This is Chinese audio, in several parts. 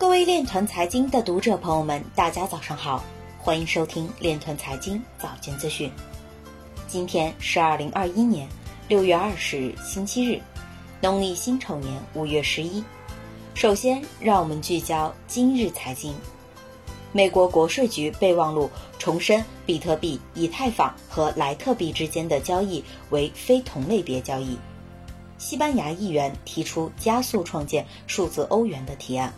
各位链团财经的读者朋友们，大家早上好，欢迎收听链团财经早间资讯。今天是二零二一年六月二十日，星期日，农历辛丑年五月十一。首先，让我们聚焦今日财经。美国国税局备忘录重申，比特币、以太坊和莱特币之间的交易为非同类别交易。西班牙议员提出加速创建数字欧元的提案。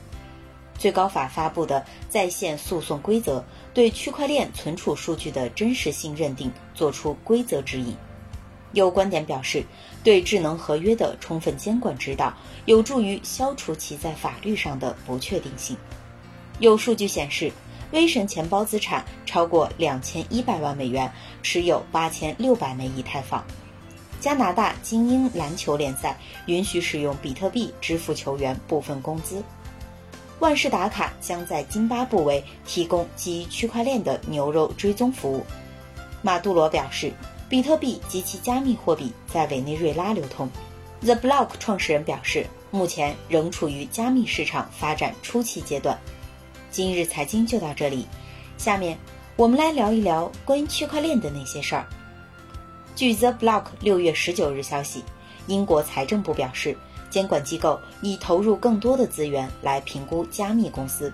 最高法发布的在线诉讼规则对区块链存储数据的真实性认定作出规则指引。有观点表示，对智能合约的充分监管指导有助于消除其在法律上的不确定性。有数据显示，威神钱包资产超过两千一百万美元，持有八千六百枚以太坊。加拿大精英篮球联赛允许使用比特币支付球员部分工资。万事达卡将在津巴布韦提供基于区块链的牛肉追踪服务。马杜罗表示，比特币及其加密货币在委内瑞拉流通。The Block 创始人表示，目前仍处于加密市场发展初期阶段。今日财经就到这里，下面我们来聊一聊关于区块链的那些事儿。据 The Block 六月十九日消息，英国财政部表示。监管机构已投入更多的资源来评估加密公司。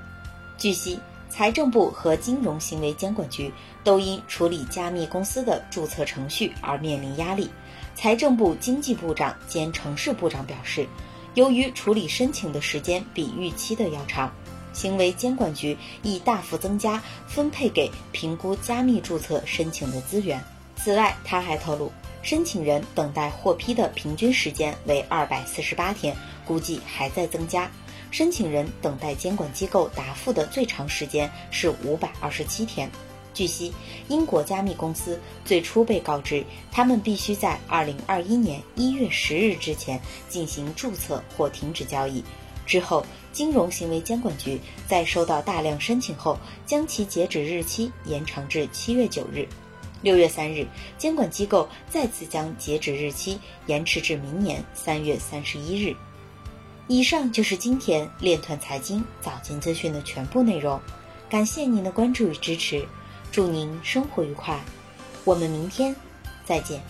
据悉，财政部和金融行为监管局都因处理加密公司的注册程序而面临压力。财政部经济部长兼城市部长表示，由于处理申请的时间比预期的要长，行为监管局已大幅增加分配给评估加密注册申请的资源。此外，他还透露。申请人等待获批的平均时间为二百四十八天，估计还在增加。申请人等待监管机构答复的最长时间是五百二十七天。据悉，英国加密公司最初被告知，他们必须在二零二一年一月十日之前进行注册或停止交易。之后，金融行为监管局在收到大量申请后，将其截止日期延长至七月九日。六月三日，监管机构再次将截止日期延迟至明年三月三十一日。以上就是今天链团财经早间资讯的全部内容，感谢您的关注与支持，祝您生活愉快，我们明天再见。